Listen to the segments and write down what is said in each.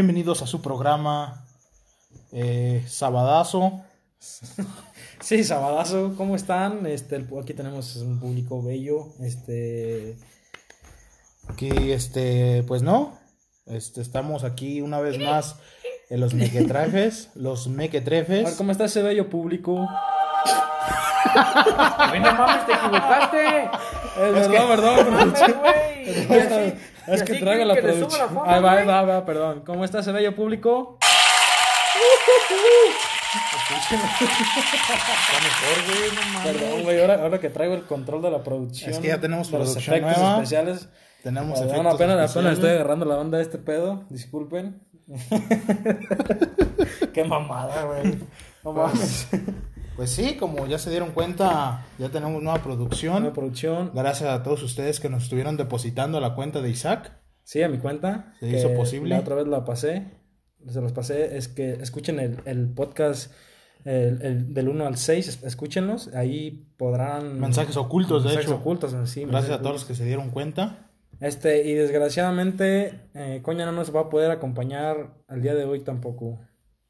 Bienvenidos a su programa eh, Sabadazo. Sí, Sabadazo, ¿cómo están? Este, el- aquí tenemos un público bello. Este, Aquí, este, pues no, este, estamos aquí una vez más en los mequetrefes, los a ver, mequetrefes. ¿cómo está ese bello público? Güey, no mames, te equivocaste. Güey. Es que- es que traigo la producción. Ahí va, ahí va, va, perdón. ¿Cómo está ese bello público? Está mejor, güey, no mames. Perdón, güey, ahora, ahora que traigo el control de la producción. Es que ya tenemos de los efectos nueva. especiales. Tenemos Perdón, efectos apenas, apenas especiales. estoy agarrando la onda de este pedo. Disculpen. Qué mamada, güey. No mames. Pues sí, como ya se dieron cuenta, ya tenemos nueva producción. Nueva producción. Gracias a todos ustedes que nos estuvieron depositando a la cuenta de Isaac. Sí, a mi cuenta. Se hizo posible. La otra vez la pasé. Se los pasé. Es que escuchen el, el podcast el, el del 1 al 6. es- Escúchenlos. Ahí podrán. Mensajes ocultos, de mensajes hecho. ocultos, sí, Gracias mensajes a todos los que se dieron cuenta. Este, y desgraciadamente, eh, Coña no nos va a poder acompañar al día de hoy tampoco.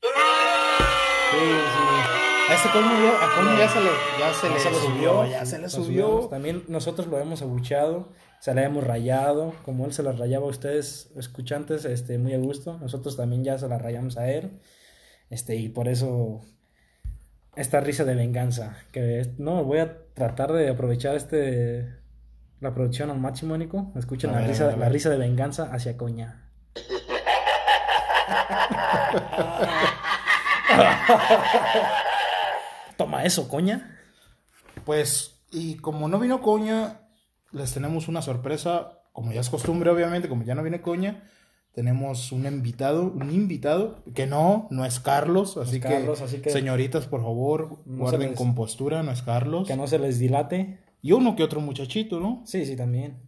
Sí, sí. A este coño ya, a coño ya se le, ya se le se le subió, subió, ya se le subió. subimos. También nosotros lo hemos abucheado, se le hemos rayado, como él se las rayaba a ustedes, escuchantes, este, muy a gusto. Nosotros también ya se las rayamos a él. Este, y por eso esta risa de venganza. Que no, voy a tratar de aprovechar este la producción al máximo, Nico. Escuchen la ver, risa, la risa de venganza hacia Coña. Toma eso, Coña. Pues, y como no vino Coña, les tenemos una sorpresa, como ya es costumbre, obviamente, como ya no viene Coña, tenemos un invitado, un invitado, que no, no es Carlos, así, que, Carlos, así que- señoritas, por favor, No guarden les- compostura, no es Carlos. Que no se les dilate. Y uno que otro muchachito, ¿no? Sí, sí, también.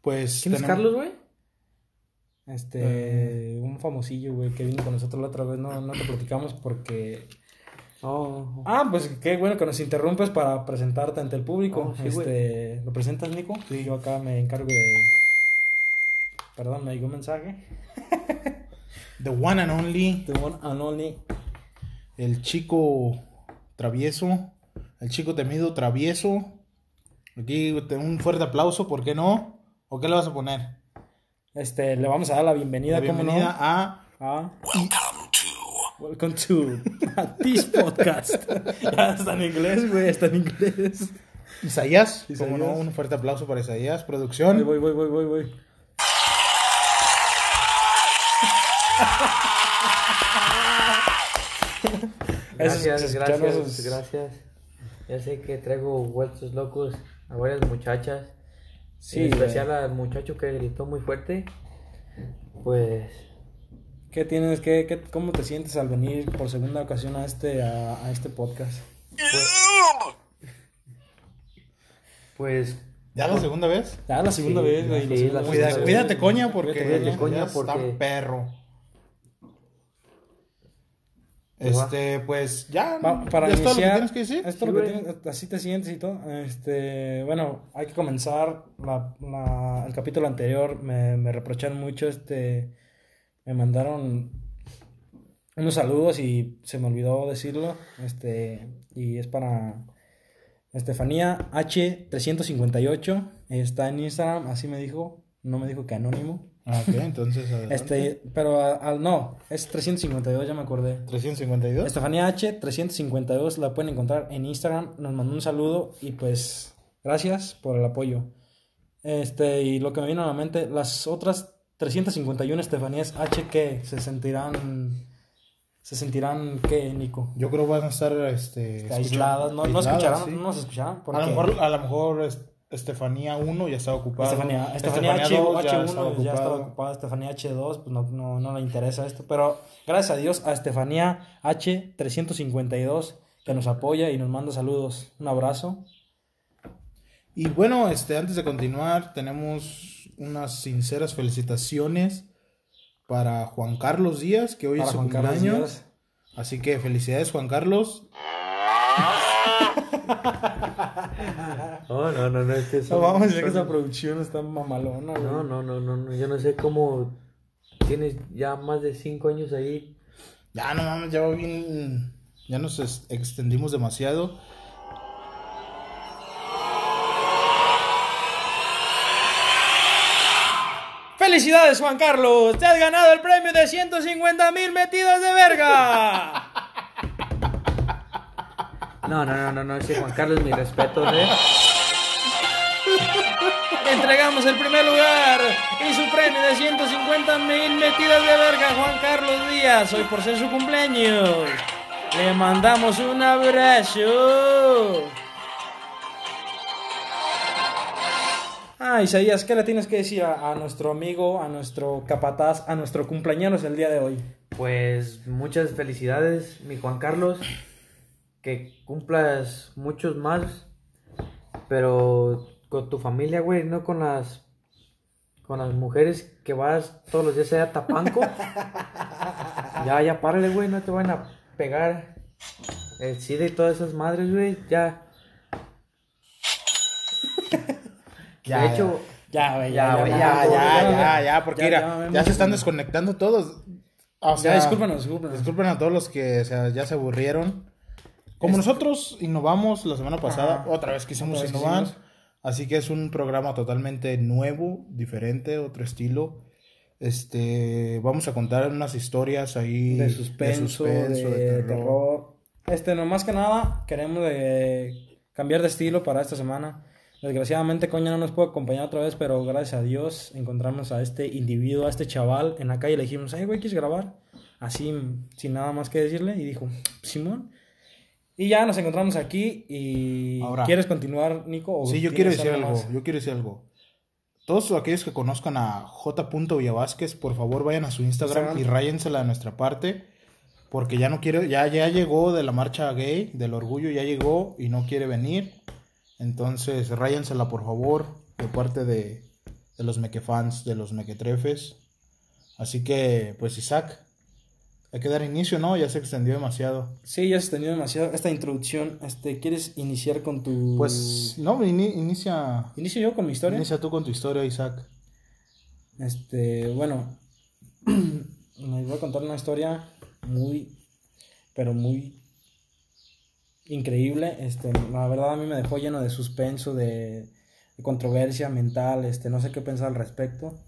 Pues ¿Quién es tenemos- Carlos, güey? Este, un famosillo, güey, que vino con nosotros la otra vez, no, no te platicamos porque... Oh, Ah, pues qué bueno que nos interrumpes para presentarte ante el público. Oh, sí, este, ¿lo presentas, Nico? Sí. Yo acá me encargo de... Perdón, me llegó un mensaje. The one and only, The one and only. el chico travieso, el chico temido travieso. Aquí un fuerte aplauso, ¿por qué no? ¿O qué le vas a poner? Este, le vamos a dar la bienvenida, La ¿cómo no? bienvenida a a... Welcome to this podcast. ya está en inglés, güey, está en inglés. Isaías. Como no, un fuerte aplauso para Isaías, producción. voy, voy, voy, voy, voy. Gracias, esos- gracias, gracias. Ya sé que traigo vueltos locos a varias muchachas. Sí, en güey. especial al muchacho que gritó muy fuerte. Pues, ¿Qué tienes? ¿Qué, qué, ¿Cómo te sientes al venir por segunda ocasión a este, a, a este podcast? pues, ¿Ya la segunda vez? Ya la segunda Sí, vez, güey. sí, la segunda la vez. Cuida- segunda cuídate, coña, porque, Cuídate, coña, ya está porque- perro. Este, pues ya. Va- para ¿ya es todo lo que iniciar, tienes que decir? esto Sí, lo que güey. tienes- así te sientes y todo. Este, bueno, hay que comenzar la, la- el capítulo anterior. Me, me reprocharon mucho, este, me mandaron unos saludos y se me olvidó decirlo. Este, y es para Estefanía H358. Está en Instagram, así me dijo. No me dijo que anónimo. Ah, ok, entonces. adelante. Este, pero al no, es 352, ya me acordé. 352. Estefanía H 352 la pueden encontrar en Instagram. Nos mandó un saludo y pues gracias por el apoyo. Este, y lo que me vino a la mente, las otras 351 Estefanías H que se sentirán se sentirán qué, Nico? Yo creo que van a estar este, escucha- aisladas, no, no escucharán, sí. no nos escucharán A lo mejor, a lo mejor es- Estefanía 1 ya estaba ocupada. Estefanía, Estefanía H, 2 ya H1 estaba ocupada. Estefanía H2 pues no, no, no le interesa esto, pero gracias a Dios a Estefanía H352 que nos apoya y nos manda saludos. Un abrazo. Y bueno, este, antes de continuar, tenemos unas sinceras felicitaciones para Juan Carlos Díaz, que hoy Para es su Juan Carlos cumpleaños. Así que felicidades, Juan Carlos. No, no, no, es que No vamos a decir que esa producción está mamalona, güey. No, no, no, no, no, yo no sé cómo tienes ya más de cinco años ahí. Ya, no mames, ya va bien. Ya nos extendimos demasiado. ¡Felicidades, Juan Carlos! ¡Te has ganado el premio de 150 mil metidas de verga! No, no, no, no, no, ese Juan Carlos, mi respeto, ¿eh? Entregamos el primer lugar y su premio de 150 mil metidas de verga, Juan Carlos Díaz. Hoy por ser su cumpleaños. Le mandamos un abrazo. Ah, Isaías, ¿qué le tienes que decir a, a nuestro amigo, a nuestro capataz, a nuestro cumpleaños el día de hoy? Pues muchas felicidades, mi Juan Carlos. Que cumplas muchos más. Pero con tu familia, güey, no con las. Con las mujeres que vas todos los días allá a Tapanco. ya, ya, párale, güey, no te van a pegar el SIDA y todas esas madres, güey. Ya. Ya, de hecho, Ya, güey, Ya, güey, Ya, ya, ya, ya, porque ya, mira, ya, se están desconectando todos. O sea, Ya, discúlpanos, discúlpanos. Disculpen a todos los que o sea, ya se aburrieron. Como nosotros innovamos la semana pasada, Ajá. otra vez quisimos Otra vez innovar. quisimos. Así que es un programa totalmente nuevo, diferente, otro estilo. Este, vamos a contar unas historias ahí de suspenso, de, suspenso, de terror. Este, no más que nada, queremos de cambiar de estilo para esta semana. Desgraciadamente, Coña no nos puede acompañar otra vez, pero gracias a Dios encontramos a este individuo, a este chaval en la calle. Le dijimos, hey, güey, ¿quieres grabar? Así, sin nada más que decirle. Y dijo, Simón. Y ya nos encontramos aquí. Y Ahora- ¿Quieres continuar, Nico? o Sí, yo quiero decir algo, más? yo quiero decir algo. Todos aquellos que conozcan a J. Villavásquez, por favor vayan a su Instagram Instagram. y ráyensela de nuestra parte. Porque ya no quiere, ya, ya llegó de la marcha gay, del orgullo, ya llegó y no quiere venir. Entonces, ráyensela por favor, de parte de, de los mequefans, de los mequetrefes. Así que, pues Isaac, hay que dar inicio, ¿no? Ya se extendió demasiado. Sí, ya se extendió demasiado esta introducción. Este, ¿Quieres iniciar con tu...? Pues, no, ini- inicia, Inicio yo con mi historia. inicia tú con tu historia, Isaac. Este, bueno, les voy a contar una historia muy, pero muy increíble. Este, la verdad a mí me dejó lleno de suspenso, de, controversia mental, este, no sé qué pensar al respecto.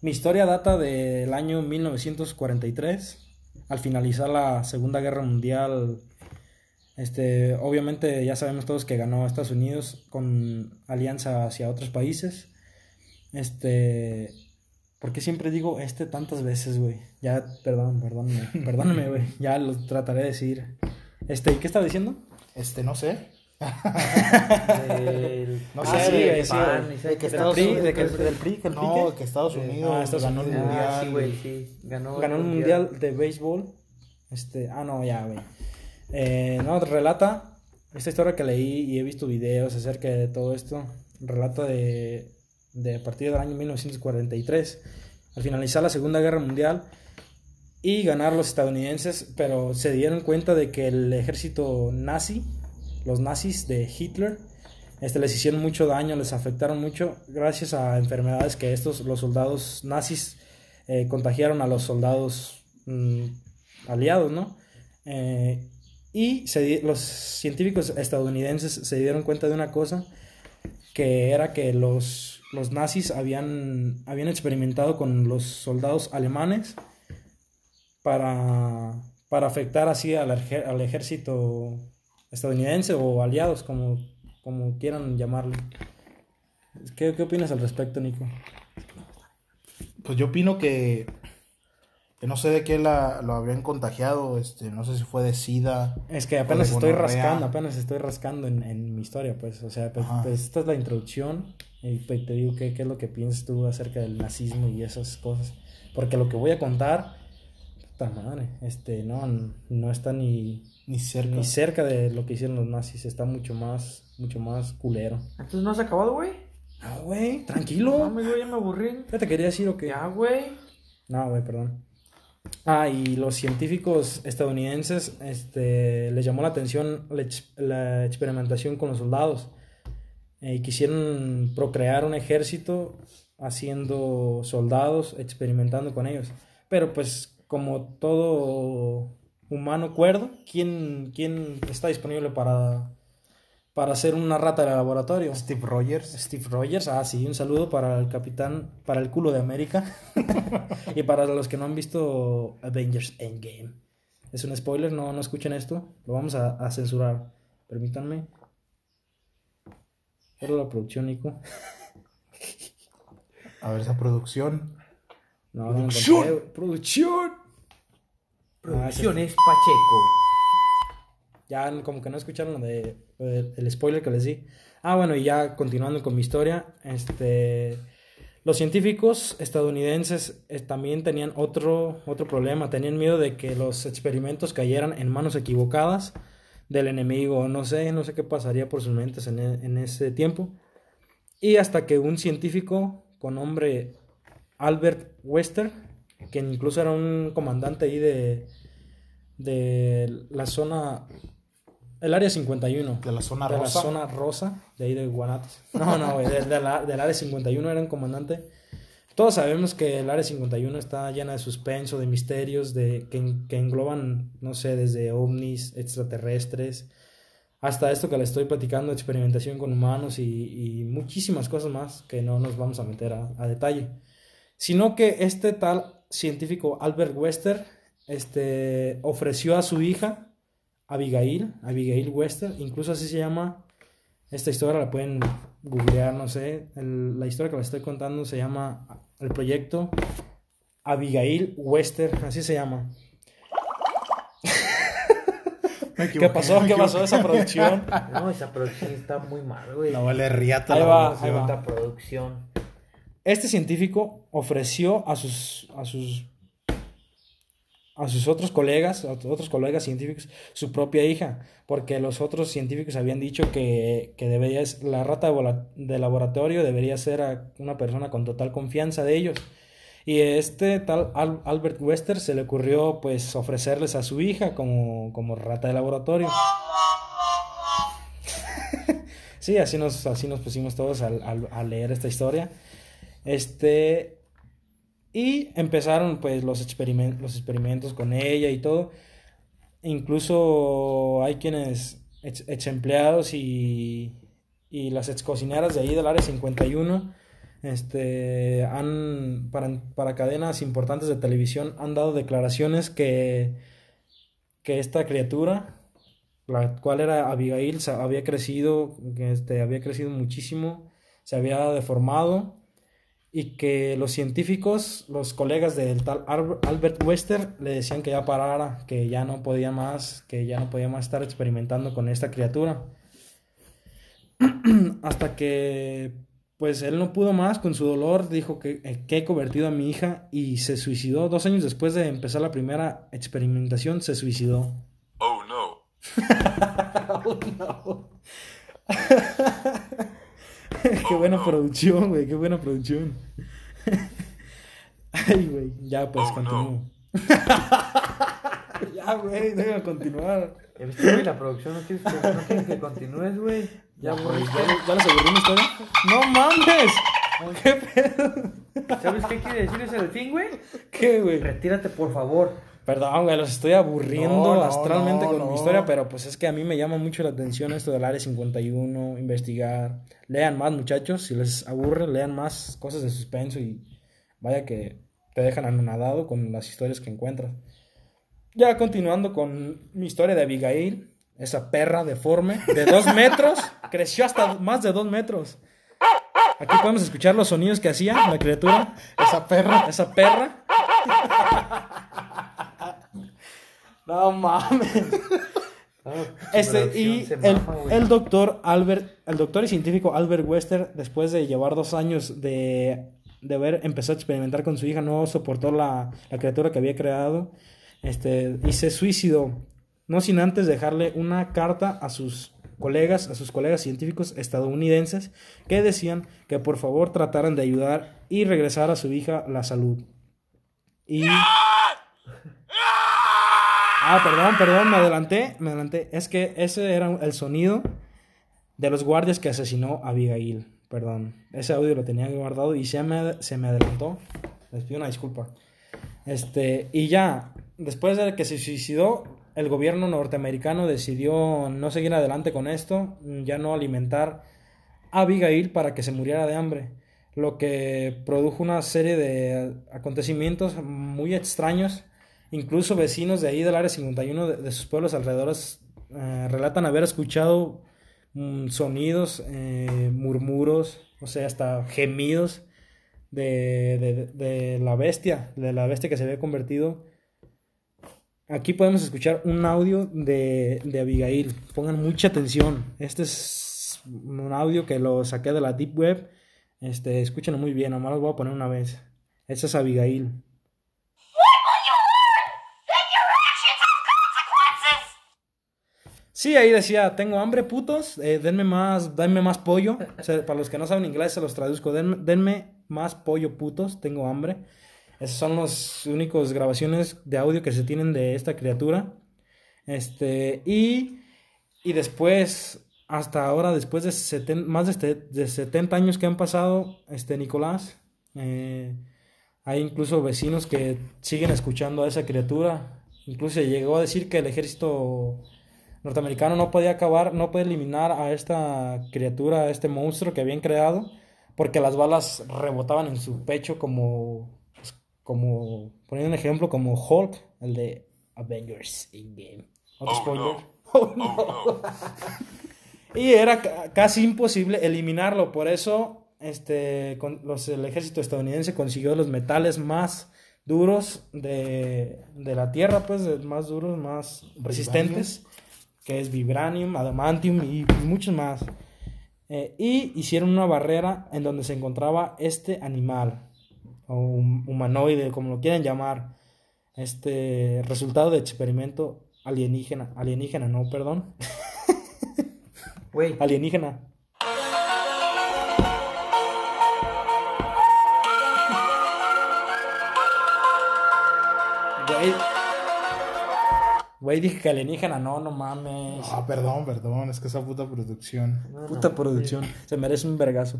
Mi historia data del año 1943, al finalizar la Segunda Guerra Mundial. Este, obviamente ya sabemos todos que ganó Estados Unidos con alianza hacia otros países. Este, ¿por qué siempre digo este tantas veces, güey? Ya, perdón, perdóname, perdóname, güey. Ya lo trataré de decir. Este, ¿y qué estaba diciendo? Este, no sé. del- No Ah, sé, sí, de- sí, pan, güey. y sé de que que- Estados PRI, Unidos- de que- del PRI, que el No, pique. que Estados Unidos Ah, Estados ganó el mundial. Ah, güey, sí. Ganó, Ganó el mundial de béisbol. Este, ah, no, ya, güey. Eh, no, relata esta historia que leí y he visto videos acerca de todo esto. Relata de, de a partir del año 1943, al finalizar la Segunda Guerra Mundial y ganar los estadounidenses, pero se dieron cuenta de que el ejército nazi, los nazis de Hitler, este, les hicieron mucho daño, les afectaron mucho gracias a enfermedades que estos, los soldados nazis, eh, contagiaron a los soldados mm, aliados, ¿no? Eh, y los científicos estadounidenses se dieron cuenta de una cosa, que era que los, los nazis habían, habían experimentado con los soldados alemanes para, para afectar así al, al ejército estadounidense o aliados, como, como quieran llamarle. ¿Qué, ¿Qué opinas al respecto, Nico? Pues yo opino que, que no sé de qué la, lo habían contagiado, este, no sé si fue de SIDA. Es que apenas estoy rascando, apenas estoy rascando en, en mi historia, pues, o sea, pues, pues, esta es la introducción y pues, te digo qué, qué es lo que piensas tú acerca del nazismo y esas cosas, porque lo que voy a contar, madre, este, no, no está ni, Ni cerca. ni cerca de lo que hicieron los nazis, está mucho más, mucho más culero. Entonces no has acabado, güey. Ah, güey, No, tranquilo, güey, ya me aburrí. ¿qué te quería decir o qué? Ya, güey. No, güey, perdón. Ah, y los científicos estadounidenses este, les llamó la atención la experimentación con los soldados. Eh, y quisieron procrear un ejército haciendo soldados, experimentando con ellos. Pero pues como todo humano cuerdo, ¿quién, quién está disponible para, para ser una rata de laboratorio? Steve Rogers. Steve Rogers, ah sí, un saludo para el capitán, para el culo de América y para los que no han visto Avengers Endgame. Es un spoiler, no, no escuchen esto, lo vamos a, a censurar. Permítanme. Era la producción, Nico. A ver esa producción. No, no Producción. encontré, güey. Producción. Producciones Pacheco. Ya como que no escucharon lo de, lo de- el spoiler que les di. Ah, bueno, y ya continuando con mi historia, este, los científicos estadounidenses eh, también tenían otro, otro problema, tenían miedo de que los experimentos cayeran en manos equivocadas del enemigo, no sé, no sé qué pasaría por sus mentes en, e- en ese tiempo. Y hasta que un científico con nombre Albert Wester, que incluso era un comandante ahí de, de la zona, el área 51. De la zona de rosa. la zona rosa, de ahí de Guanatos. No, no, güey, de- de la- del área 51 era un comandante. Todos sabemos que el área 51 está llena de suspenso, de misterios, de que, que engloban, no sé, desde ovnis, extraterrestres, hasta esto que le estoy platicando, experimentación con humanos y, y muchísimas cosas más que no nos vamos a meter a, a detalle. Sino que este tal científico Albert Wester este, ofreció a su hija, Abigail, Abigail Wester, incluso así se llama esta historia, la pueden googlear, no sé, el- la historia que les estoy contando se llama el proyecto Abigail Wester, así se llama. Me ¿Qué pasó? ¿Qué pasó esa producción? No, esa producción está muy mal, güey. No vale riata Ahí la va, producción. ahí va. Esta producción. Este científico ofreció a sus, a sus, a sus otros colegas, a otros colegas científicos, su propia hija, porque los otros científicos habían dicho que, que debería, la rata de, laboratorio debería ser a una persona con total confianza de ellos. Y este tal Al- Albert Wester se le ocurrió pues ofrecerles a su hija como, como rata de laboratorio. Sí, así nos, así nos pusimos todos al- al- a, leer esta historia. Este. Y empezaron pues los, los experimentos con ella y todo. Incluso hay quienes, ex, ex empleados y, y las ex cocineras de ahí del área 51, este, han, para, para cadenas importantes de televisión, han dado declaraciones que, que esta criatura, la cual era Abigail, había crecido, este, había crecido muchísimo, se había deformado y que los científicos, los colegas del tal Albert Wester le decían que ya parara, que ya no podía más, que ya no podía más estar experimentando con esta criatura. Hasta que pues él no pudo más con su dolor, dijo que, eh, que he convertido a mi hija y se suicidó. Dos años después de empezar la primera experimentación, se suicidó. Oh no. qué buena producción, güey, qué buena producción. Ay, güey, ya pues Oh, continúo. ya, güey, déjame continuar. ¿Ya viste, güey? La producción no quieres que, no quieres que continúes, güey. Ya aburriste. ¿Ya, ya les aburrí mi historia? ¡No mames! ¿Qué pedo? ¿Sabes qué quiere decir ese delfín, güey? ¿Qué, güey? Retírate, por favor. Perdón, güey, los estoy aburriendo No, astralmente no, con mi historia, pero pues es que a mí me llama mucho la atención esto del Área 51, investigar. Lean más, muchachos, si les aburre, lean más cosas de suspenso y vaya que te dejan anonadado con las historias que encuentras. Ya continuando con mi historia de Abigail, esa perra deforme de dos metros, creció hasta más de dos metros. Aquí podemos escuchar los sonidos que hacía la criatura, Esa perra. esa perra. No mames. Claro, Este, y el, el doctor Albert, el doctor y científico Albert Wester, después de llevar dos años de, de haber empezado a experimentar con su hija, no soportó la, la criatura que había creado, este, y se suicidó, no sin antes dejarle una carta a sus colegas, a sus colegas científicos estadounidenses, que decían que por favor trataran de ayudar y regresar a su hija la salud. Y... Ah, perdón, perdón, me adelanté, me adelanté. Es que ese era el sonido de los guardias que asesinó a Abigail. Perdón, ese audio lo tenía guardado y se me, se me adelantó. Les pido una disculpa. Este, y ya, después de que se suicidó, el gobierno norteamericano decidió no seguir adelante con esto, ya no alimentar a Abigail para que se muriera de hambre, lo que produjo una serie de acontecimientos muy extraños. Incluso vecinos de ahí del área 51 de, de sus pueblos alrededores eh, relatan haber escuchado mm, sonidos, eh, murmuros, o sea, hasta gemidos de, de- la bestia, de la bestia que se había convertido. Aquí podemos escuchar un audio de, de Abigail. Pongan mucha atención. Este es un audio que lo saqué de la Deep Web. Este, escúchenlo muy bien, nomás lo voy a poner una vez. Esta es Abigail. Sí, ahí decía, tengo hambre, putos, eh, denme más, denme más pollo. O sea, para los que no saben inglés se los traduzco, denme, denme más pollo, putos, tengo hambre. Esas son las únicas grabaciones de audio que se tienen de esta criatura. Este, y, y después, hasta ahora, después de seten- más de, este- de 70 años que han pasado, este, Nicolás, eh, hay incluso vecinos que siguen escuchando a esa criatura. Incluso llegó a decir que el ejército norteamericano no podía acabar, no podía eliminar a esta criatura, a este monstruo que habían creado, porque las balas rebotaban en su pecho como, pues, como, poniendo un ejemplo, como Hulk, el de Avengers Endgame. Otro spoiler. Oh, no. Y era ca- casi imposible eliminarlo, por eso este, con- los, el ejército estadounidense consiguió los metales más duros de, de la tierra, pues, más duros, más resistentes, que es vibranium, adamantium y, muchos más. Eh, y hicieron una barrera en donde se encontraba este animal, o hum- humanoide, como lo quieran llamar, este resultado de experimento alienígena, alienígena, no, perdón, alienígena. Güey, dije que alienígena, no, no mames. Ah, perdón, perdón, es que esa puta producción. no, Puta no, producción. Se merece un vergazo.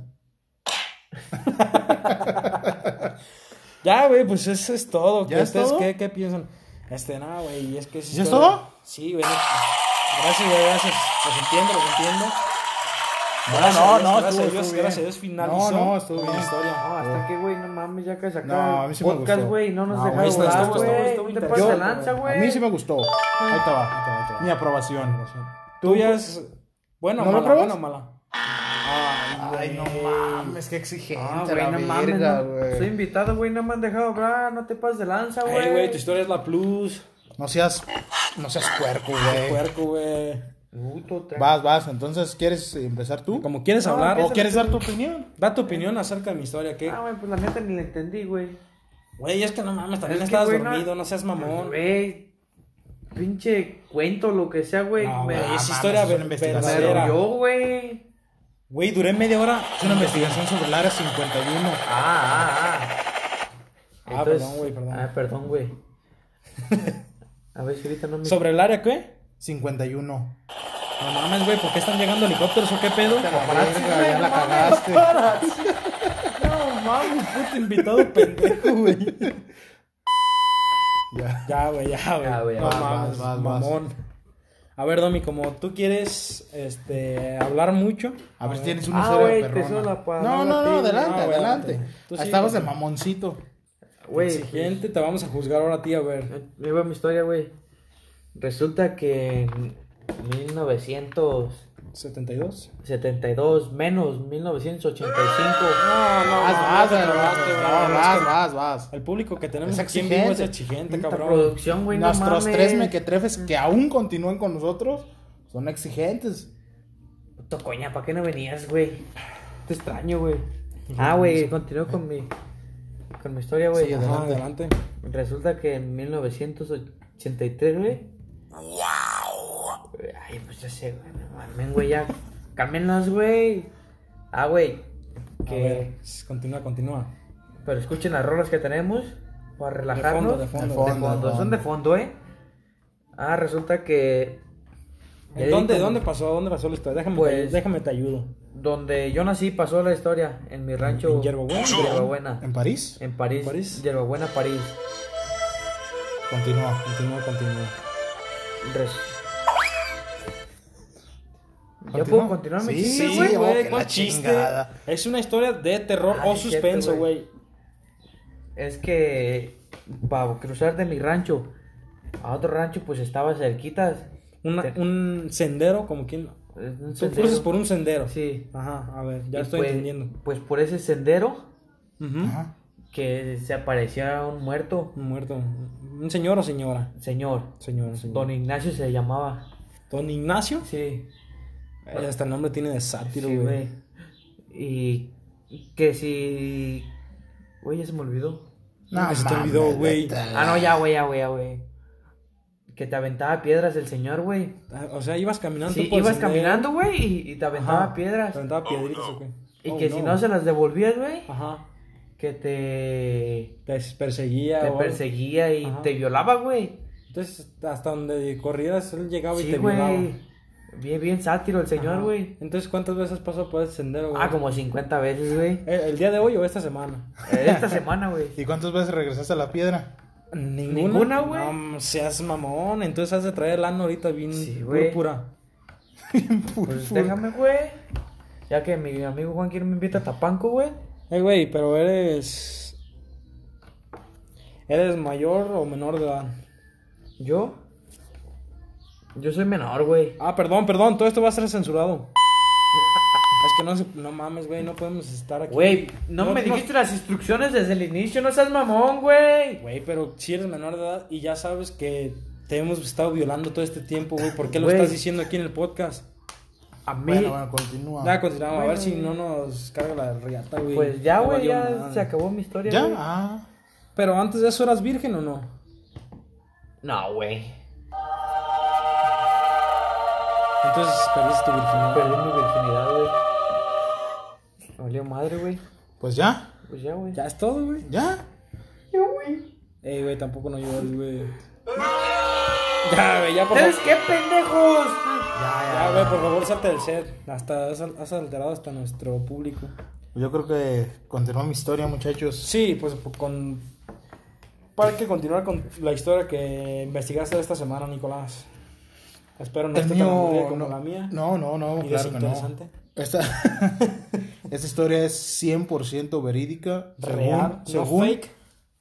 ya, güey, pues eso es todo. ¿Ya ¿Qué, es ustedes todo? ¿qué, qué piensan? Este, no, güey, es que... ¿Ya es todo? Sí, güey. Gracias, güey, gracias. Los entiendo, los entiendo. No, Gracias no, Dios, no, gracias a estuvo- Dios, gracias a bien. Dios finalizó No, no, estuvo bien. historia. No, hasta que, güey, no mames, ya que acaba No, a mí sí me podcast, gustó. güey, no nos No, deja güey, No te de lanza, güey. A mí sí me gustó. Ahí te Ahí te va. va, ahí te va. Mi aprobación. Tuyas, buena o ¿No lo mala, pruebas? buena o mala. Ay, no mames, qué exigente. Ah, la güey, no mames, verga, no. güey. Soy invitado, güey, no me han dejado hablar, no te pases de lanza, güey. Ey, güey, tu historia es la plus. No seas, no seas puerco, güey. Puerco, güey. Puto, te- Vas, vas. Entonces, ¿quieres empezar tú? Como quieres No, hablar, ¿O quieres dar tu opinión? da tu opinión acerca de mi historia, ¿qué? Ah, güey, pues la neta ni la entendí, güey. Güey, es que no mames, también Es que, estabas güey, dormido, no seas mamón. Güey, pinche cuento, lo que sea, güey. No, me es historia verdadera. dolió, güey. Güey, duré media hora. Es una investigación sobre el área 51. Ah, ah, ah. Ah, perdón, güey, perdón. Ah, perdón, güey. A ver si ahorita no me... ¿Sobre el área qué? 51. No mames, güey, ¿por qué están llegando helicópteros o qué pedo? Verga, ya la cagaste. No mames, puto invitado pendejo, güey. Ya. Ya, güey, ya, güey. Ya, güey, no vas, mames, vas, vas, mamón. A ver, Domi, como tú quieres este, hablar mucho. A ver si tienes una Ah, güey, perrona. te suena la palabra No, no, no, güey. adelante, Ah, güey, adelante. sí, estabas de güey. mamoncito. Güey, Exigente, te vamos a juzgar ahora a ti, a ver. me va mi historia, güey. Resulta que en 1972, 72. menos 1985. No, no, Vas, vas, no, vas, no, no, vas, vas, vas. El público que tenemos Es aquí en vivo es exigente. Puta cabrón. producción, güey, no Nuestros mames. tres mequetrefes que aún continúan con nosotros son exigentes. Puto coña, ¿para qué no venías, güey? Te extraño, güey. Ah, güey, continúo con mi con mi historia, güey. Sí, Ajá, adelante. Resulta que en 1983, güey. Ay, pues ya sé, güey. No mames, güey, ya. Cámbienlas, güey. Ah, güey. A Que. ver, continúa, continúa. Pero escuchen las rolas que tenemos. Para De relajarnos. fondo, de fondo. De De fondo, fondo, de son de fondo, ¿eh? Ah, resulta que. ¿En ¿Dónde, ¿Dónde pasó? ¿Dónde pasó la historia? Déjame, Pues- te, déjame te ayudo. Donde yo nací pasó la historia. En mi rancho. ¿En Hierbabuena? Hierbabuena. ¿En París? En París. ¿En París? Hierbabuena, París. Continúa. Continúa, continúa. Res- ¿Ya puedo continuar Sí, güey? oh, güey, que ¿cuál la chiste? chingada. Es una historia de terror Ay, o suspenso, güey. güey. Es que para cruzar de mi rancho a otro rancho, pues estaba cerquitas. Una- Te- Un sendero, como quien. Un Tú cruzas por un sendero. Sí. Ajá, a ver, ya Y estoy pues- entendiendo. Pues por ese sendero. Ajá. Que se aparecía un muerto. Un muerto. ¿Un señor o señora? Señor. Señor, señor. Don Ignacio se llamaba. Don Ignacio. Sí. Eh, hasta el nombre tiene de sátiro, Sí, güey. Y que si. Güey, ya se me olvidó. No, se te olvidó, güey. Ah, no, ya, güey, ya, güey, ya, güey. Que te aventaba piedras el señor, güey. Ah, O sea, ibas caminando Sí, por ibas caminando, güey, y, y te aventaba Ajá, piedras. Te aventaba piedritas, ¿o qué? Y Oh, que si no se las devolvías, güey, Ajá. Que te, Te perseguía. te o perseguía y Ajá. te violaba, güey. Entonces, hasta donde corrieras, él llegaba y te violaba. güey. Bien, bien sátiro el señor, güey. Entonces, ¿cuántas veces pasó por ese sendero, güey? Ah, como 50 veces, güey. ¿El, el día de hoy o esta semana? Esta semana, güey. ¿Y cuántas veces regresaste a la piedra? ¿Ninguna? Güey. No, seas mamón. Entonces has de traer el ano ahorita bien Sí, güey. púrpura. Pues déjame, güey. Ya que mi amigo Juan quiere me invita a Tapanco, güey. Eh, güey, pero eres... ¿Eres mayor o menor de edad? ¿Yo? Yo soy menor, güey. Ah, perdón, perdón. Todo esto va a ser censurado. Es que no se... No mames, güey. No podemos estar aquí. Güey, no, me dijiste las instrucciones desde el inicio, no seas mamón, güey. Güey, pero si eres menor de edad y ya sabes que te hemos estado violando todo este tiempo, güey. ¿Por qué lo estás diciendo aquí en el podcast? A mí, Bueno, bueno, continúa. Ya, continuamos. a ver si güey. no nos carga la riata, güey. pues ya, güey, ya se acabó mi historia, ¿Ya? güey. Ah. Pero antes de eso, ¿eras virgen o no? No, güey. Entonces perdiste tu virginidad. Perdí mi virginidad, güey. Me Valió madre, güey. Pues ya. Pues ya, güey. Ya es todo, güey. Ya. Ey, güey, tampoco no llores, güey. Ya, güey, ya por ¿Sabes favor. qué, pendejos? Ya, güey, por favor, salte del set. Hasta has, has alterado hasta nuestro público. Yo creo que continúa mi historia, muchachos. Sí, pues con. Para que continuar con la historia que investigaste esta semana, Nicolás. Espero no El esté tan aburrida como no, la mía. No, no, no, Y claro que no. Esta, esta historia es 100% verídica. Real, según, no según fake.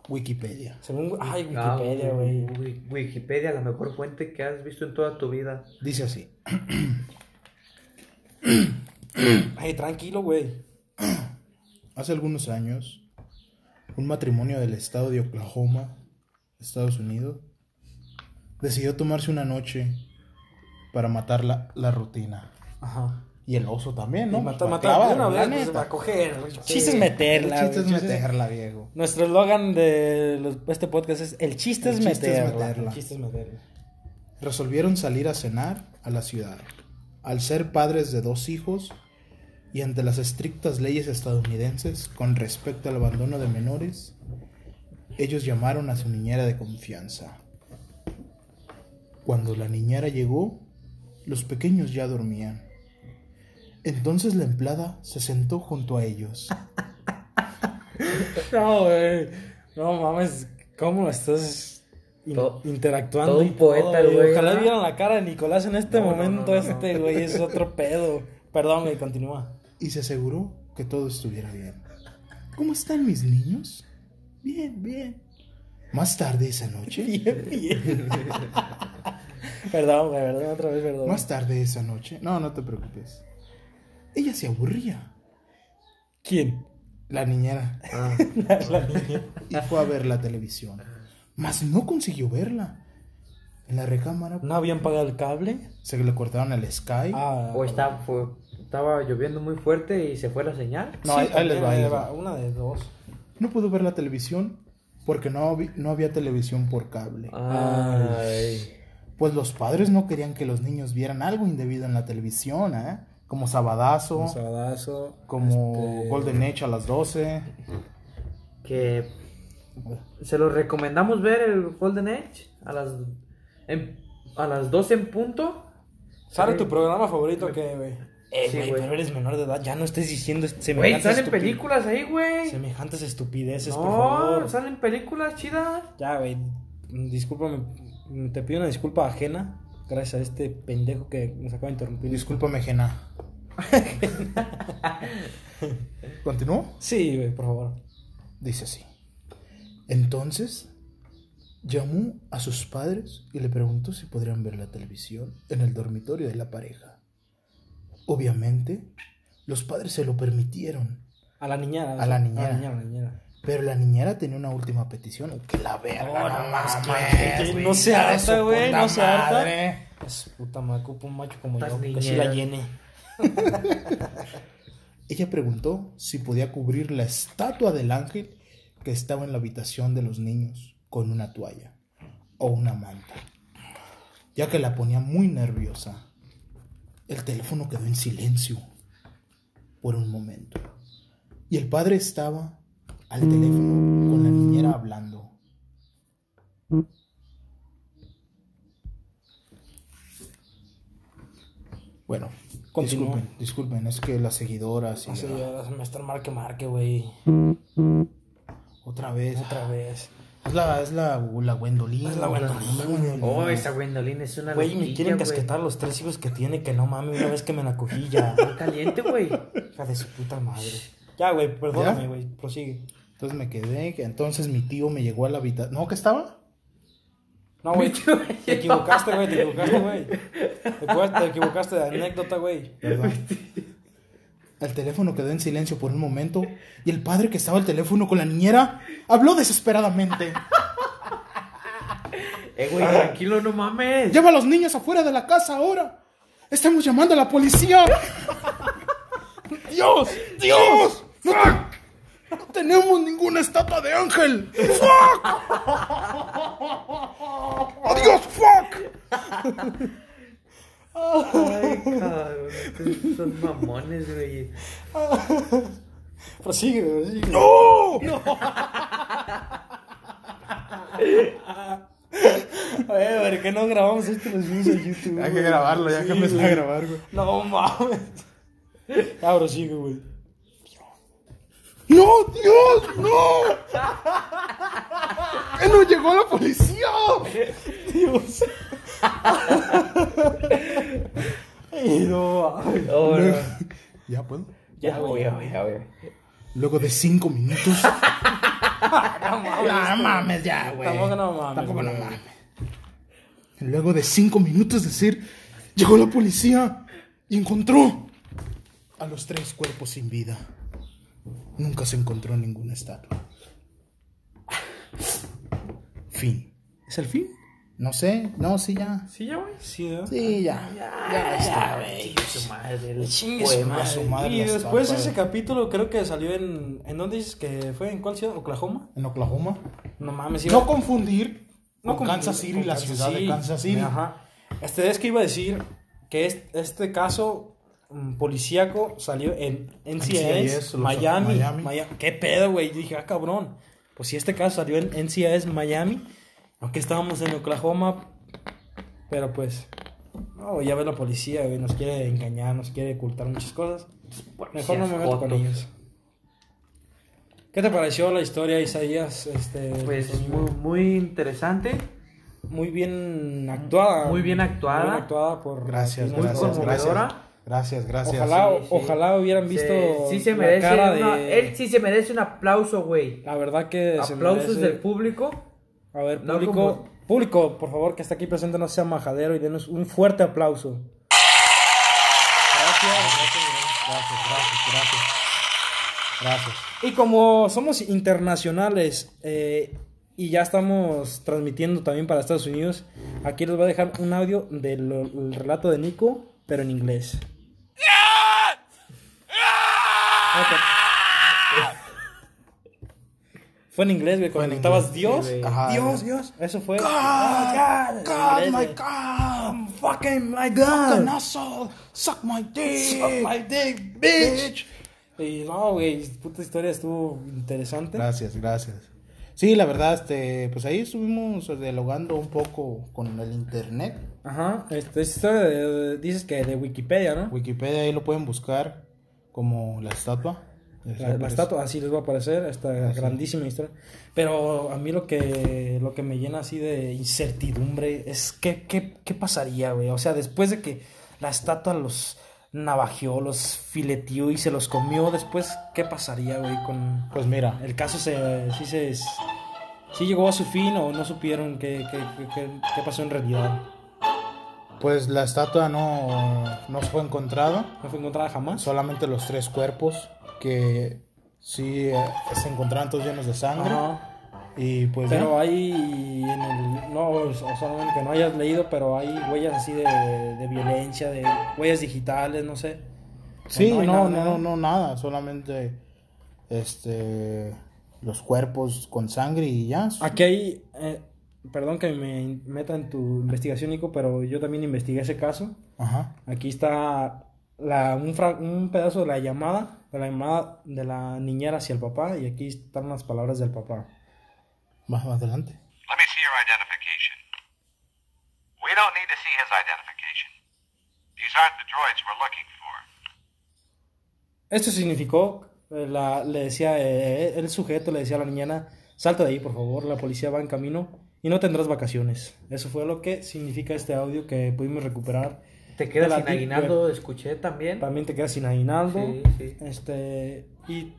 Wikipedia. Según. Ay, Wikipedia, güey. Wi- Wikipedia, la mejor fuente que has visto en toda tu vida. Dice así. Ay, tranquilo, güey. Hace algunos años, un matrimonio del estado de Oklahoma, Estados Unidos, decidió tomarse una noche para matar la, la rutina. Ajá. Y el oso también, ¿no? Y matar, Pues, una vez, pues, coger. Sí, chiste es meterla. El chiste es meterla, viejo. Nuestro eslogan de los- este podcast es: El chiste, El es, chiste es meterla. meterla. El chiste es meterla. Resolvieron salir a cenar a la ciudad. Al ser padres de dos hijos y ante las estrictas leyes estadounidenses con respecto al abandono de menores, ellos llamaron a su niñera de confianza. Cuando la niñera llegó, los pequeños ya dormían. Entonces la empleada se sentó junto a ellos. No. No mames, ¿cómo estás in- Todo- interactuando? todo y un poeta, el güey, Ojalá vieran la cara de Nicolás en este No, momento. no, no, este, güey, es otro pedo. Perdón, güey, continúa. y se aseguró que todo estuviera bien. ¿Cómo están mis niños? Bien, bien. Más tarde esa noche, Bien, bien. perdón, güey, perdón, otra vez, perdón. más tarde esa noche, no, no te preocupes. Ella se aburría, ¿Quién? la niñera, Ah, La niña. y fue a ver la televisión. Mas no consiguió verla. En la recámara ¿No habían pagado el cable? se le cortaron el Sky. Ah, o está, fue- estaba lloviendo muy fuerte y se fue la señal. No, ahí- ahí les va, ahí les va. Una de dos. No pudo ver la televisión porque no, no había televisión por cable. Ay. Pues los padres no querían que los niños vieran algo indebido en la televisión, ¿eh? Como Sabadazo, sabadazo. como este, Golden Age a las 12. Que se lo recomendamos ver el Golden Edge a las en- a las 12 en punto. ¿Sale Sí. tu programa favorito que, güey? Eh, Sí, güey, güey. pero eres menor de edad. Ya no estés diciendo Güey, semejantes, salen estupi- películas ahí, güey. semejantes estupideces, por No, favor. salen películas chidas. Ya, güey. discúlpame, te pido una disculpa ajena, gracias a este pendejo que nos acaba de interrumpir. Discúlpame, Jena. ¿Continúo? Sí, güey, por favor. Dice así. Entonces llamó a sus padres y le preguntó si podrían ver la televisión en el dormitorio de la pareja. Obviamente, los padres se lo permitieron, A la niñera. A la niñera. A la niñera, a la niñera. pero la niñera tenía una última petición. Que la verga, Oh, no no se harta, güey, no se harta. Es puta madre, ocupa un macho como yo, que sí la llene. Ella preguntó si podía cubrir la estatua del ángel que estaba en la habitación de los niños con una toalla o una manta, ya que la ponía muy nerviosa. El teléfono quedó en silencio por un momento y el padre estaba al teléfono con la niñera hablando. Bueno, Continúa. disculpen, disculpen, es que las seguidoras y Así la- ya me está marque, marque, güey. Otra vez, Otra vez. Es la, es la, la Gwendolyn. Es la Gwendolyn. Oh, esa Gwendolyn es una Güey, me quieren casquetar los tres hijos que tiene, que no mames, una vez que me la cogí ya. Muy caliente, güey. Hija de su puta madre. Ya, güey, perdóname, güey, prosigue. Entonces me quedé, que entonces mi tío me llegó a la habitación. ¿No? ¿Qué estaba? No, güey, te equivocaste, güey, te equivocaste, güey. Te equivocaste de anécdota, güey. Perdón. El teléfono quedó en silencio por un momento y el padre que estaba al teléfono con la niñera habló desesperadamente. Eh, güey, tranquilo, no mames. Lleva a los niños afuera de la casa ahora. Estamos llamando a la policía. Dios, Dios. No, no tenemos ninguna estatua de ángel. Fuck. Adiós, fuck. Ay, cabrón. Son mamones, güey. Prosigue, prosigue. No. Oye, ¿por qué no grabamos esto y lo subimos a YouTube? Hay que güey? grabarlo, ya Sí, que empecé a grabar, güey. No mames. Ya, prosigue, güey. ¡No, Dios! ¡No! ¡Que no llegó la policía! Dios. Ay, no mames. Oh, no. ¿Ya puedo? Ya, güey, ya, güey, ya, güey. Luego de cinco minutos. no mames, ya, güey. Tampoco no mames, Tampoco no mames. Luego de cinco minutos decir, llegó la policía y encontró a los tres cuerpos sin vida. Nunca se encontró ninguna estatua. Fin. ¿Es el fin? No sé, no, sí, ya. ¿Sí, ya, güey? Sí, ¿eh? Sí, ya. Ya, está, güey. Su madre. el Chingue su madre. su madre Y después ese capítulo creo que salió en... ¿En dónde dices que fue? ¿En cuál ciudad? ¿Oklahoma? En Oklahoma. No mames, iba... No confundir No con Kansas City, con la Kansas ciudad de. Kansas City. Ajá. Este es que iba a decir que es- este caso mm, policíaco salió en NCIS, Miami, Miami. Maya- ¿Qué pedo, güey? Dije, ah, cabrón. Pues si este caso salió en NCIS Miami, aunque estábamos en Oklahoma, pero pues, ya ve la policía, güey, nos quiere engañar, nos quiere ocultar muchas cosas. Mejor no me meto con ellos. ¿Qué te pareció la historia, Isaías? Este, Pues muy, muy interesante. muy bien actuada. Muy bien actuada. Muy bien actuada por Gracias, Martín gracias, Orozco. conmovedora. gracias. Gracias, gracias. Ojalá, Sí, sí. ojalá hubieran visto Se- sí se la merece cara una- de... Él sí se merece un aplauso, güey. La verdad que se Aplausos merece- del público. A ver, No público, como- público, por favor, que está aquí presente, no sea majadero y denos un fuerte aplauso. Gracias, gracias, Gracias, gracias, gracias. Gracias. Y como somos internacionales eh, y ya estamos transmitiendo también para Estados Unidos, aquí les voy a dejar un audio del el relato de Nico, pero en inglés. Ok. Fue en inglés, güey, cuando inglés, Dios. sí, güey. Ajá. Dios, Dios. Eso fue. God, God, God, en my God. Fucking my Fucking God. asshole. Suck my dick. Suck my dick, bitch. Y no, güey, puta historia estuvo interesante. Gracias, gracias. Sí, la verdad, este, pues ahí estuvimos dialogando un poco con el internet. Ajá, este, es historia de, dices que de Wikipedia, ¿no? Wikipedia ahí lo pueden buscar como la estatua. La, estatua así les va a aparecer, esta grandísima historia. Pero a mí lo que, lo que me llena así de incertidumbre es qué, qué, qué pasaría, güey. O sea, después de que la estatua los navajeó, los fileteó y se los comió, después, ¿qué pasaría, güey? Con Pues mira, el caso se, sí se, sí llegó a su fin o no supieron qué, qué- qué- qué pasó en realidad. Pues la estatua no, no fue encontrada. No fue encontrada jamás. Solamente los tres cuerpos que sí eh, se encontraron todos llenos de sangre. Ajá. Y pues Pero hay en el, no, o solamente que no hayas leído, pero hay huellas así de, de violencia, de huellas digitales, no sé. Sí, no no, no, nada. no, no, nada. Solamente este los cuerpos con sangre y ya. Aquí hay, eh, perdón que me meta en tu investigación, Nico, pero yo también investigué ese caso. Ajá. Aquí está la, un, fra- un pedazo de la llamada, de la llamada de la niñera hacia el papá, y aquí están las palabras del papá. Más adelante. Let me see your identification. We don't need to see his identification. These aren't the droids we're looking for. Esto significó, eh, la, le decía, eh, el sujeto le decía a la niñera, salta de ahí, por favor, la policía va en camino y no tendrás vacaciones. Eso fue lo que significa este audio que pudimos recuperar. Te quedas sin aguinaldo, escuché también. También te quedas sin aguinaldo. Sí, sí. Este, y...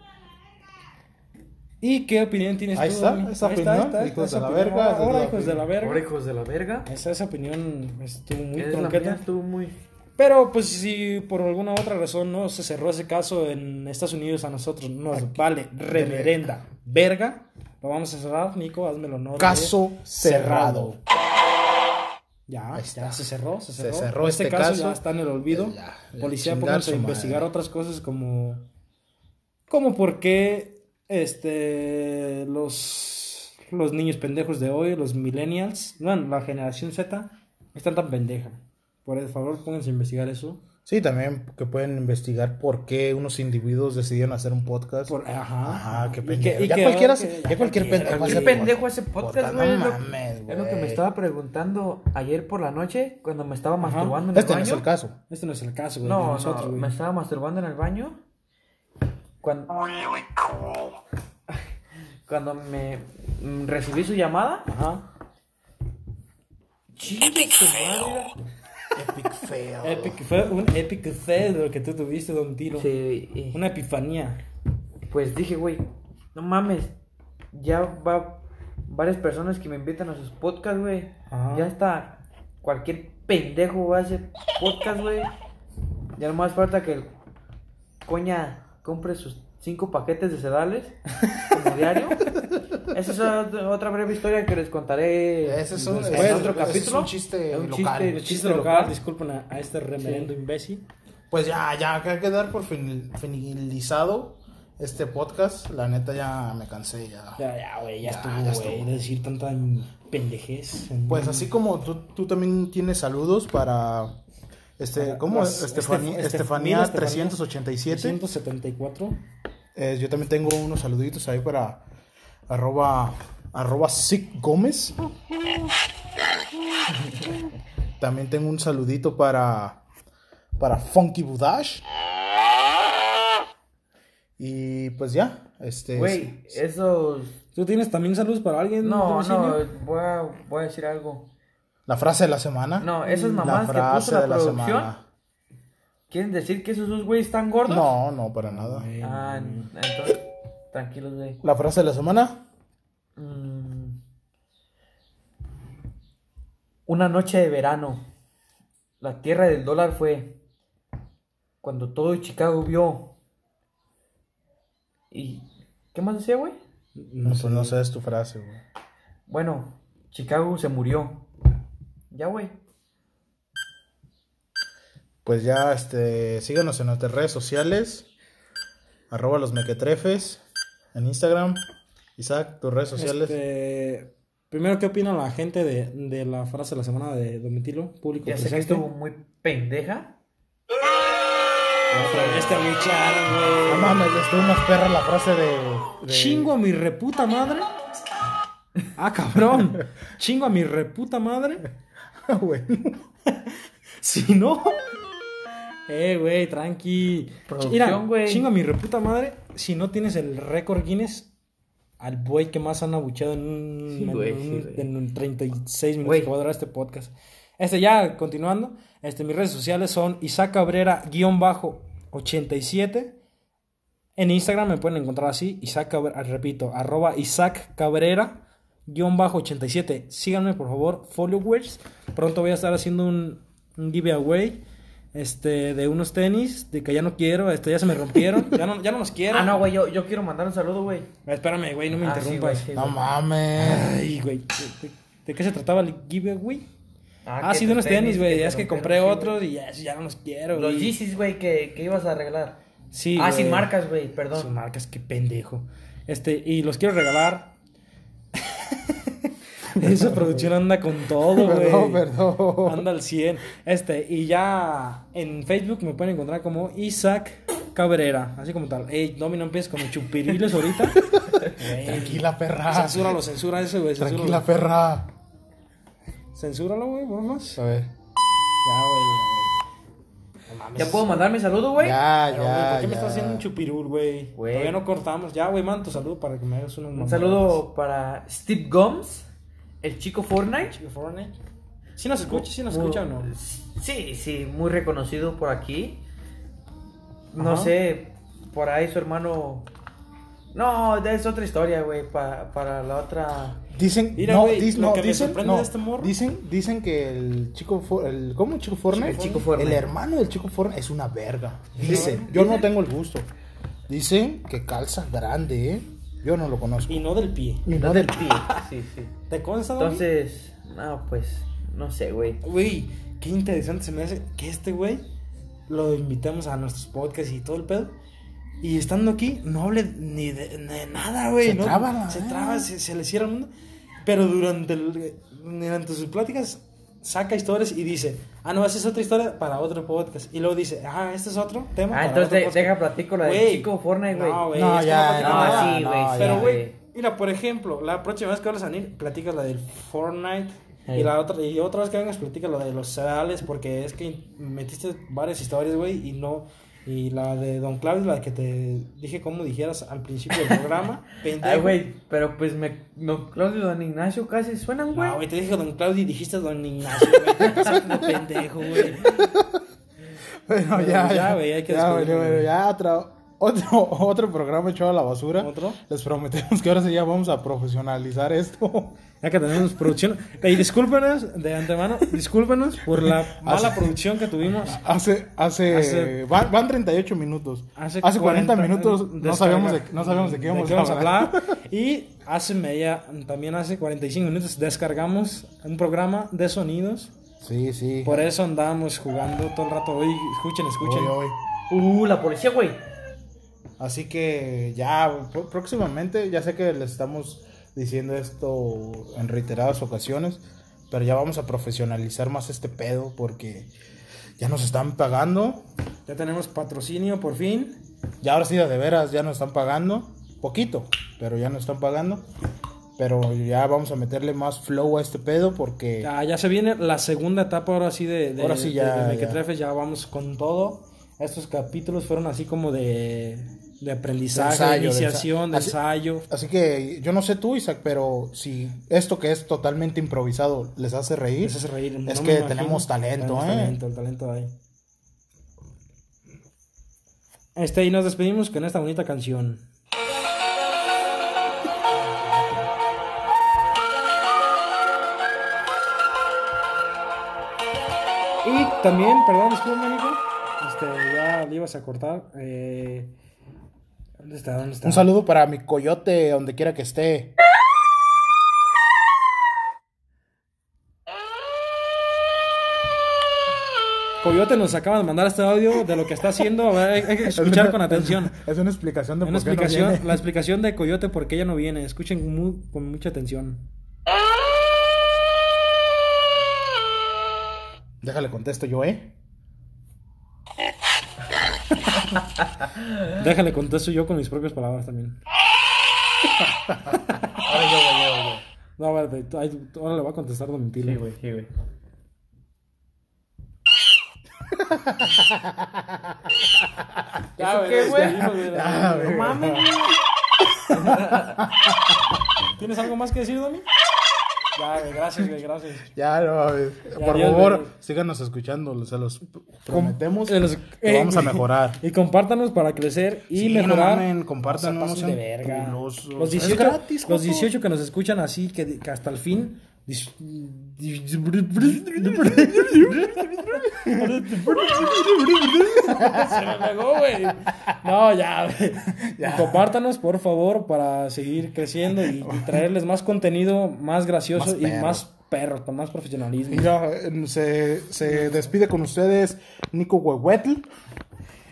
¿Y qué opinión tienes Ahí tú? está, esa Ahí opinión, está, hijos esa de la opinión. verga, esa es Ahora, la hijos de la Ahora, verga. hijos de la verga. Esa, esa opinión estuvo muy Es la tronqueta. estuvo muy... Pero pues si por alguna otra razón no se cerró ese caso en Estados Unidos a nosotros nos vale reverenda verga, lo vamos a cerrar, Nico, hazme el honor. de Caso cerrado. Ya, ya se cerró, se Se cerró. cerró este, este caso, caso. ya está en el olvido. Ya, ya, Policía, pónganse a investigar madre. otras cosas como como por qué este los los niños pendejos de hoy, los millennials, bueno, la generación Z están tan pendeja. Por favor, pónganse a investigar eso. Sí, también que pueden investigar por qué unos individuos decidieron hacer un podcast. Por- ajá. Ajá, qué Y pendejo. que- y ya que- cualquiera, que- ya cualquier pendejo. ¿Qué hace pendejo podcast. ese podcast, No güey? es, lo, mames, es lo que me güey. estaba preguntando ayer por la noche cuando me estaba masturbando en el Este no baño. es el caso. Este no es el caso, güey. No, no, nosotros, güey. me estaba masturbando en el baño. Cuando, cuando me recibí su llamada. Ajá. Madre. Epic fail. Epic, fue un epic fail lo que tú tuviste, Don Tiro. Sí, Una epifanía. pues dije, güey, no mames. Ya va varias personas que me invitan a sus podcasts, güey. Ya está. Cualquier pendejo va a hacer podcast, güey. Ya no más falta que el coña compre sus cinco paquetes de sedales como diario. Esa es otra breve historia que les contaré Ese es un, en ese- otro ese es capítulo. un chiste Es un local. chiste- Chiste chiste local, local. disculpen a, a este reverendo Sí. imbécil. Pues ya, ya hay que dar por fin- finalizado este podcast. La neta ya me cansé ya. Ya, ya, güey, ya, Ya, estuvo, ya güey, estuvo. de decir tanta pendejez. Pues así como tú, tú también tienes saludos para este, ¿cómo? las- Estefanía, Estef- Estefanía Estefanía 387. 174. Eh, yo también tengo unos saluditos ahí para arroba, arroba Sick Gómez. También tengo un saludito para, para Funky Budash. Y pues ya, este... Güey, esos... ¿Tú tienes también saludos para alguien? No, no, voy a, voy a decir algo. La frase de la semana. No, esas La mamás que puso frase la de la producción, semana. ¿Quieren decir que esos dos güeyes están gordos? No, no, para nada. Ah, entonces, tranquilos, güey. La frase de la semana. Mm. Una noche de verano. La tierra del dólar fue cuando todo Chicago vio. ¿Y qué más decía, güey? No, pues no sé, es tu frase, güey. Bueno, Chicago se murió. Ya, güey. Pues ya, este, síganos en nuestras redes sociales. Arroba los mequetrefes. En Instagram. Isaac, tus redes sociales. Este, primero, ¿qué opina la gente de, de la frase de la semana de Domitilo? Público Ya sé que presente. estuvo muy pendeja. Otra vez te muy claro, No güey. mames, estuvo más perra la frase de. de- Chingo a mi reputa madre. Ah, cabrón. Chingo a mi reputa madre. güey. Si no, Eh, güey, tranqui. Mira, güey. chingo a mi reputa madre. Si no tienes el récord Guinness, al güey que más han abucheado en un, Sí, en un- sí, güey. en un 36 minutos que va a durar este podcast. Este, ya continuando. Este, mis redes sociales son Isaac Cabrera-87. En Instagram me pueden encontrar así, Isaac Cabrera, repito, arroba Isaac Cabrera, guion bajo 87. Síganme, por favor, followers. Pronto voy a estar haciendo un, un giveaway este, de unos tenis, de que ya no quiero, este, ya se me rompieron, ya no, ya no los quiero. Ah, no, güey, yo, yo quiero mandar un saludo, güey. Espérame, güey, no me Ah, sí, interrumpas. sí, No mames. Ay, güey, ¿de, de- de qué se trataba el giveaway? Ah, que sí, de unos tenis, güey, es que compré sí, otros y ya, ya no los quiero. Los Yeezys, güey, que, que ibas a regalar. Sí, ah, sin marcas, güey, perdón. Sin marcas, qué pendejo. Este, y los quiero regalar. Esa producción anda con todo, güey. Perdón, perdón. Anda al 100. Este, y ya en Facebook me pueden encontrar como Isaac Cabrera, así como tal. Ey, Domi, no empieces con chupiriles ahorita. Tranquila, perra. Censúralo, censura ese, güey. Tranquila, perra. Censúralo, güey, vamos. A ver. Ya, güey, ya. No mames. ¿Ya puedo mandar mi saludo, güey? Ya, Pero, güey, ya. ¿Por qué me estás haciendo un chupirul, güey? Todavía no cortamos. Ya, güey, manda tu saludo para que me hagas unos Un saludo para Steve Gomes, el chico Fortnite. Chico Fortnite. ¿Sí nos escucha? ¿Sí nos escucha o no? Sí, sí, muy reconocido por aquí. No Ajá. sé, por ahí su hermano. No, es otra historia, güey, pa- para la otra. Dicen, Mira, no, güey, dis- lo no, que dicen, no, de este morro- dicen, dicen que el chico, For- el, ¿cómo? Chico Fortnite, El chico Fortnite. el hermano del chico Fortnite es una verga. Dicen, yo no tengo el gusto. Dicen que calza grande, ¿eh? Yo no lo conozco. Y no del pie. Y no del pie. Sí, sí. ¿Te consta, güey? Entonces, no, pues, no sé, güey. Güey, qué interesante se me hace que este güey lo invitamos a nuestros podcasts y todo el pedo. Y estando aquí, no hable ni de, ni de nada, güey. Se ¿no? traba Se traba, se, se le cierra el mundo. Pero durante, el- durante sus pláticas saca historias y dice, ah, no, esa es otra historia para otro podcast. Y luego dice, ah, este es otro tema. Ah, para entonces otro de- podcast". deja platico la del Güey, chico Fortnite, güey. No, güey, No, ya, no, sí, güey, Pero, güey, mira, por ejemplo, la próxima vez que vas a venir, platicas la del Fortnite. Hey. Y la otra, y otra vez que vengas, platica la de los cereales, porque es que metiste varias historias, güey, y no. Y la de Don Claudio, la que te dije cómo dijeras al principio del programa. pendejo. Ay, güey, pero pues me. No, Claudio y Don Ignacio casi suenan, güey. No, güey, te dije Don Claudio y dijiste Don Ignacio, güey. Pendejo, güey. Bueno, Pero ya, ya, güey, hay que ya, bueno, bueno, güey. ya otro, otro, otro programa echado a la basura. ¿Otro? Les prometemos que ahora sí ya vamos a profesionalizar esto. Ya que tenemos producción. Y discúlpenos de antemano, discúlpenos por la mala producción que tuvimos. Hace, hace, Hace- van, van 38 minutos. Hace, Hace, 40, 40 minutos no sabíamos de, no sabíamos de qué íbamos a hablar. Y hace media, también hace 45 minutos descargamos un programa de sonidos. Sí, sí. Por eso andábamos jugando todo el rato. Hoy, escuchen, escuchen. Hoy, hoy. Uh, la policía, güey. Así que ya pr- próximamente, ya sé que les estamos diciendo esto en reiteradas ocasiones, pero ya vamos a profesionalizar más este pedo porque ya nos están pagando. Ya tenemos patrocinio por fin. Ya ahora sí, de veras, ya nos están pagando. Poquito, pero ya nos están pagando. Pero ya vamos a meterle más flow a este pedo porque... Ya, ya se viene la segunda etapa ahora sí de, de, Ahora sí de- ya, de ya. Mequetrefes, ya vamos con todo. Estos capítulos fueron así como de, de aprendizaje, De ensayo, de de iniciación, de así- ensayo. Así que yo no sé tú, Isaac, pero si esto que es totalmente improvisado les hace reír, Les hace reír. es no que imagino. tenemos talento, Tenemos ¿eh? talento, el talento hay. Este, y nos despedimos con esta bonita canción. Y también, perdón, disculpa, Nico. Este, ya le ibas a cortar. Eh, ¿Dónde está? ¿Dónde está? Un saludo para mi coyote, donde quiera que esté. Coyote nos acaba de mandar este audio de lo que está haciendo. Hay, que escuchar con atención. Es una explicación de Una por qué no explicación, viene. la explicación de Coyote por qué ella no viene. Escuchen con mucha atención. Déjale contesto yo, ¿eh? Déjale contesto yo con mis propias palabras también. Ahora yo, güey, yo, güey. No, tú- ahora le voy a contestar Don Tilo. Sí, güey, sí, güey. Ya, güey, qué, güey? güey. Güey. No mames, güey. ¿Tienes algo más que decir, Domi? Ya, güey, gracias, güey, gracias. Ya, no, güey. por favor, güey. síganos escuchando, se los prometemos Se los- eh, vamos a mejorar. Y compártanos para crecer y Sí, no mejorar. compártanos, No de verga. culosos. Los Es 18, gratis, los joto. 18 que nos escuchan así, que, que hasta el fin. Se me pegó, güey. No, ya, güey. Y Compártanos, por favor, para seguir creciendo y, y traerles más contenido más gracioso Más y más perro, con más profesionalismo. Mira, se, se despide con ustedes Nico Huehuetl.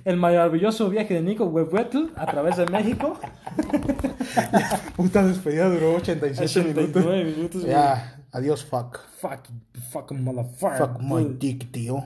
El maravilloso viaje de Nico Huehuetl a través de México. Puta despedida duró 87 minutos. 89 minutos, güey. Ya, adiós, fuck. Fuck, fucking motherfucker. Fuck my dick, tío.